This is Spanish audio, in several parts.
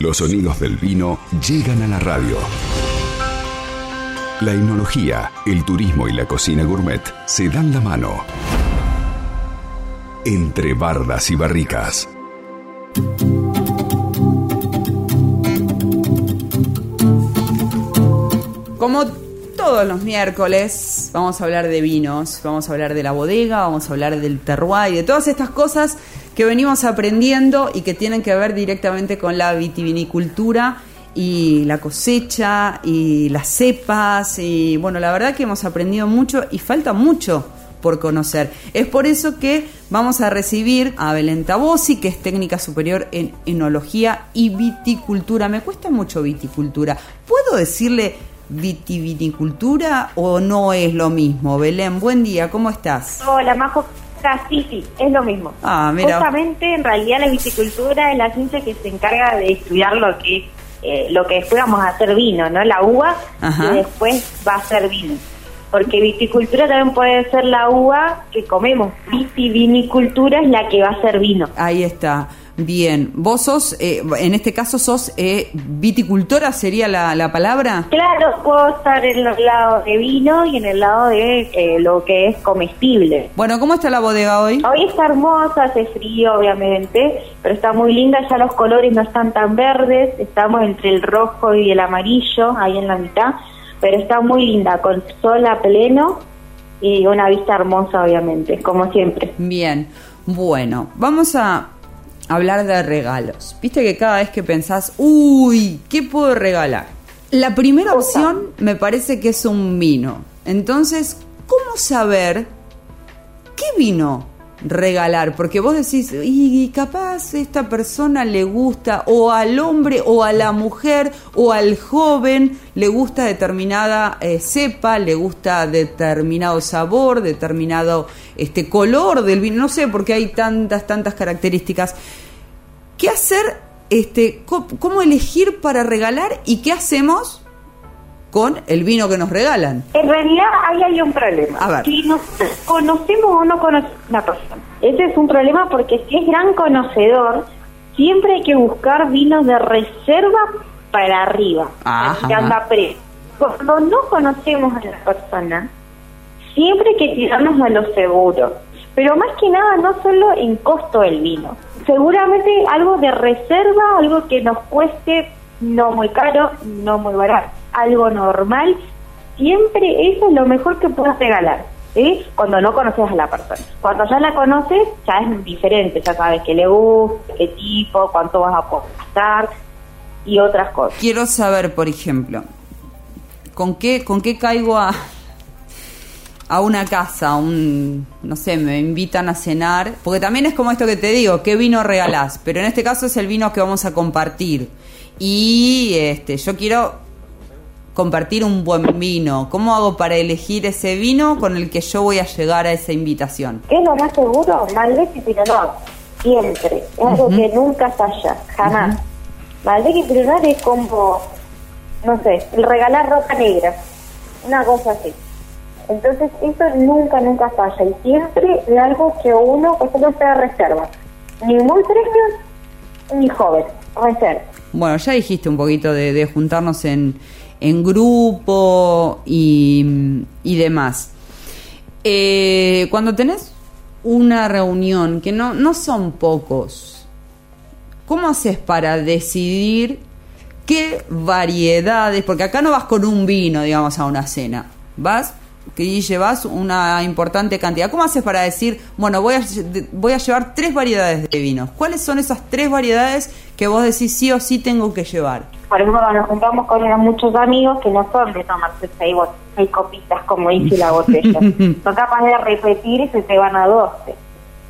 Los sonidos del vino llegan a la radio. La enología, el turismo y la cocina gourmet se dan la mano. Entre bardas y barricas. Como todos los miércoles, vamos a hablar de vinos, vamos a hablar de la bodega, vamos a hablar del terroir y de todas estas cosas que venimos aprendiendo y que tienen que ver directamente con la vitivinicultura y la cosecha y las cepas y bueno, la verdad que hemos aprendido mucho y falta mucho por conocer. Es por eso que vamos a recibir a Belén Tabosi, que es técnica superior en enología y viticultura. Me cuesta mucho viticultura. ¿Puedo decirle vitivinicultura o no es lo mismo? Belén, buen día, ¿cómo estás? Hola, Majo. Sí, sí, es lo mismo. Ah, mira. Justamente, en realidad, la viticultura es la ciencia que se encarga de estudiar lo que eh, lo que después vamos a hacer vino, ¿no? La uva y después va a ser vino. Porque viticultura también puede ser la uva que comemos. Vitivinicultura es la que va a ser vino. Ahí está. Bien, vos sos, eh, en este caso sos eh, viticultora, sería la, la, palabra. Claro, puedo estar en el lado de vino y en el lado de eh, lo que es comestible. Bueno, ¿cómo está la bodega hoy? Hoy está hermosa, hace frío obviamente, pero está muy linda, ya los colores no están tan verdes, estamos entre el rojo y el amarillo, ahí en la mitad, pero está muy linda, con sol a pleno y una vista hermosa obviamente, como siempre. Bien, bueno, vamos a hablar de regalos. Viste que cada vez que pensás, uy, ¿qué puedo regalar? La primera opción me parece que es un vino. Entonces, ¿cómo saber qué vino regalar? Porque vos decís, y capaz esta persona le gusta, o al hombre, o a la mujer, o al joven, le gusta determinada eh, cepa, le gusta determinado sabor, determinado este color del vino, no sé, porque hay tantas, tantas características. ¿Qué hacer? Este, ¿Cómo elegir para regalar y qué hacemos con el vino que nos regalan? En realidad ahí hay un problema. A ver. Si nos conocemos o no conocemos una persona. Ese es un problema porque si es gran conocedor, siempre hay que buscar vinos de reserva para arriba. Que anda pre. Cuando no conocemos a la persona, siempre hay que tirarnos a lo seguro. Pero más que nada, no solo en costo del vino, seguramente algo de reserva, algo que nos cueste no muy caro, no muy barato, algo normal, siempre eso es lo mejor que puedes regalar. ¿sí? Cuando no conoces a la persona. Cuando ya la conoces, ya es diferente, ya sabes qué le gusta, qué tipo, cuánto vas a gastar y otras cosas. Quiero saber, por ejemplo, ¿con qué, con qué caigo a, a una casa, un, no sé, me invitan a cenar, porque también es como esto que te digo, ¿qué vino regalás? Pero en este caso es el vino que vamos a compartir. Y este, yo quiero compartir un buen vino. ¿Cómo hago para elegir ese vino con el que yo voy a llegar a esa invitación? ¿Qué es lo más seguro? Malbec y Pinot Noir. Siempre. Es algo que nunca falla, jamás. Malbec y Pinot Noir es como, no sé, el regalar ropa negra. Una cosa así. Entonces eso nunca, nunca falla y siempre es algo que uno, pues no se reserva. Ni muy premio, ni joven, reserva. Bueno, ya dijiste un poquito de, juntarnos en, en grupo y, y demás. Eh, cuando tenés una reunión, que no, no son pocos, ¿cómo haces para decidir qué variedades? Porque acá no vas con un vino, digamos, a una cena. Vas que llevas una importante cantidad. ¿Cómo haces para decir, bueno, voy a, voy a llevar tres variedades de vinos? ¿Cuáles son esas tres variedades que vos decís sí o sí tengo que llevar? Por ejemplo, nos juntamos con muchos amigos que no son de tomarse seis, seis copitas, como dice la botella. son capaces de repetir y se te van a 12.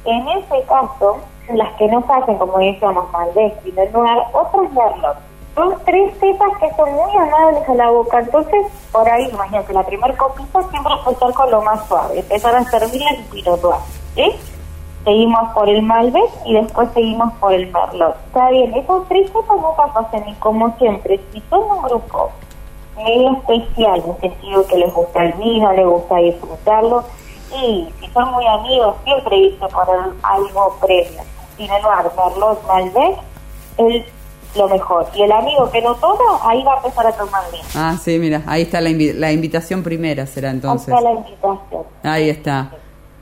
En ese caso, las que no hacen, como decíamos, Malbec, Pinot Noir, otras Merlot son tres cepas que son muy amables a la boca. Entonces, por ahí, imagínate, la primera copita siempre empezar con lo más suave, empezar a servir el Pinot ¿sí? Seguimos por el Malbec y después seguimos por el Merlot. Está bien, esas tres cepas nunca pasan y como siempre, si son un grupo medio especial, en el sentido que les gusta el vino, les gusta disfrutarlo, y si son muy amigos, siempre hice por algo previo. Pinot Merlot, Malbec, el lo mejor. Y el amigo que no toma, ahí va a empezar a tomar bien. Ah, sí, mira, ahí está la, la invitación primera, será entonces. Ahí está la invitación. Ahí está.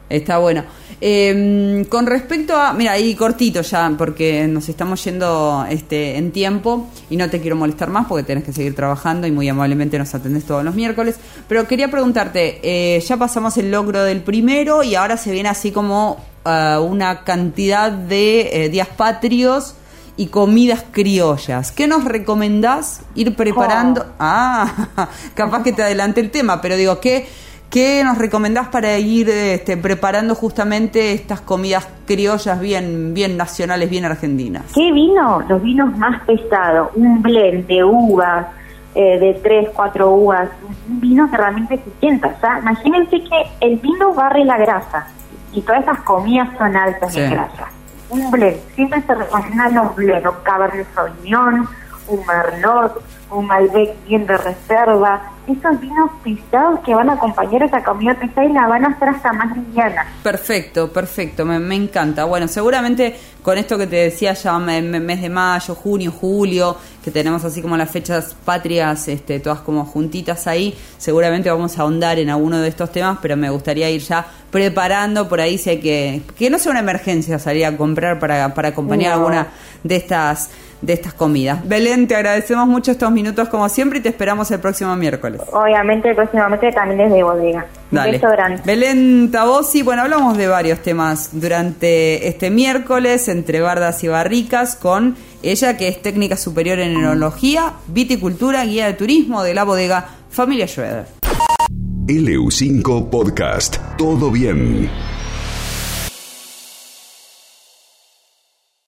Está bueno. Eh, con respecto a, mira, ahí cortito ya, porque nos estamos yendo este, en tiempo y no te quiero molestar más porque tenés que seguir trabajando y muy amablemente nos atendés todos los miércoles. Pero quería preguntarte, eh, ya pasamos el logro del primero y ahora se viene así como uh, una cantidad de eh, días patrios y comidas criollas. ¿Qué nos recomendás ir preparando? Oh. Ah, capaz que te adelante el tema, pero digo, ¿qué, qué nos recomendás para ir este, preparando justamente estas comidas criollas bien, bien nacionales, bien argentinas? ¿Qué vino? Los vinos más pesados, un blend de uvas, eh, de tres, cuatro uvas, un vino que realmente se sienta. O sea, imagínense que el vino barre la grasa y todas estas comidas son altas Sí. en grasa. Un blend, siempre se recomiendan los blends, un Cabernet Sauvignon, un Merlot, un Malbec bien de reserva, esos vinos pesados que van a acompañar esa comida pesada y la van a hacer hasta más liviana. Perfecto, perfecto, me, me encanta. Bueno, seguramente con esto que te decía ya en mes de mayo, junio, julio, que tenemos así como las fechas patrias, este, todas como juntitas ahí, seguramente vamos a ahondar en alguno de estos temas, pero me gustaría ir ya preparando por ahí si hay que, que no sea una emergencia salir a comprar para, para acompañar No. alguna de estas de estas comidas. Belén, te agradecemos mucho estos minutos como siempre y te esperamos el próximo miércoles. Obviamente, próximamente también desde bodega. Un Dale. beso grande. Belén Tabosi, bueno, hablamos de varios temas durante este miércoles entre bardas y barricas con ella que es técnica superior en enología, viticultura, guía de turismo de la bodega Familia Schroeder. LU5 Podcast. Todo bien.